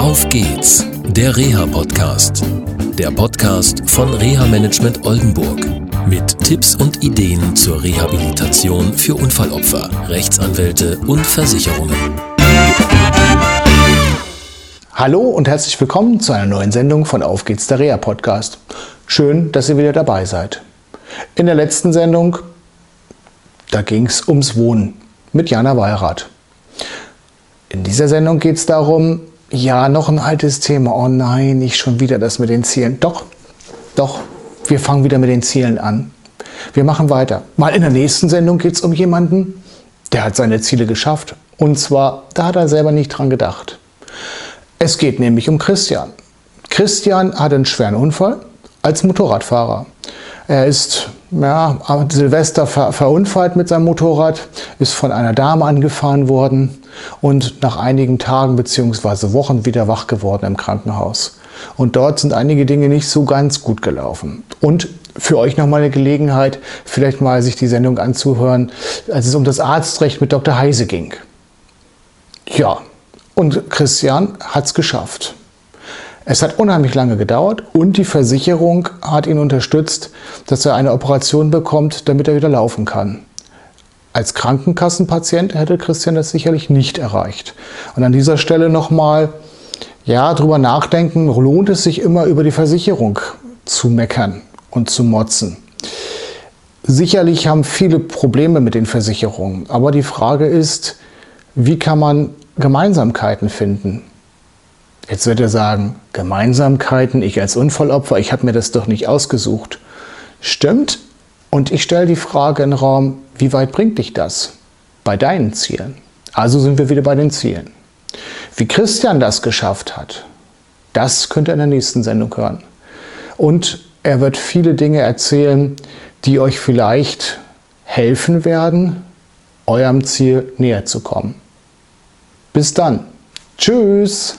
Auf geht's, der Reha-Podcast. Der Podcast von Reha Management Oldenburg. Mit Tipps und Ideen zur Rehabilitation für Unfallopfer, Rechtsanwälte und Versicherungen. Hallo und herzlich willkommen zu einer neuen Sendung von Auf geht's, der Reha-Podcast. Schön, dass ihr wieder dabei seid. In der letzten Sendung, da ging es ums Wohnen mit Jana Weirath. In dieser Sendung geht es darum, ja, noch ein altes Thema. Oh nein, nicht schon wieder das mit den Zielen. Doch, doch, wir fangen wieder mit den Zielen an. Wir machen weiter. Mal in der nächsten Sendung geht es um jemanden, der hat seine Ziele geschafft. Und zwar, da hat er selber nicht dran gedacht. Es geht nämlich um Christian. Christian hat einen schweren Unfall als Motorradfahrer. Er ist ja, Silvester ver verunfallt mit seinem Motorrad, ist von einer Dame angefahren worden und nach einigen Tagen bzw. Wochen wieder wach geworden im Krankenhaus. Und dort sind einige Dinge nicht so ganz gut gelaufen. Und für euch nochmal eine Gelegenheit, vielleicht mal sich die Sendung anzuhören, als es um das Arztrecht mit Dr. Heise ging. Ja, und Christian hat es geschafft. Es hat unheimlich lange gedauert und die Versicherung hat ihn unterstützt, dass er eine Operation bekommt, damit er wieder laufen kann. Als Krankenkassenpatient hätte Christian das sicherlich nicht erreicht. Und an dieser Stelle nochmal, ja, drüber nachdenken, lohnt es sich immer über die Versicherung zu meckern und zu motzen. Sicherlich haben viele Probleme mit den Versicherungen, aber die Frage ist, wie kann man Gemeinsamkeiten finden? Jetzt wird er sagen, Gemeinsamkeiten, ich als Unfallopfer, ich habe mir das doch nicht ausgesucht. Stimmt. Und ich stelle die Frage in den Raum, wie weit bringt dich das bei deinen Zielen? Also sind wir wieder bei den Zielen. Wie Christian das geschafft hat, das könnt ihr in der nächsten Sendung hören. Und er wird viele Dinge erzählen, die euch vielleicht helfen werden, eurem Ziel näher zu kommen. Bis dann. Tschüss.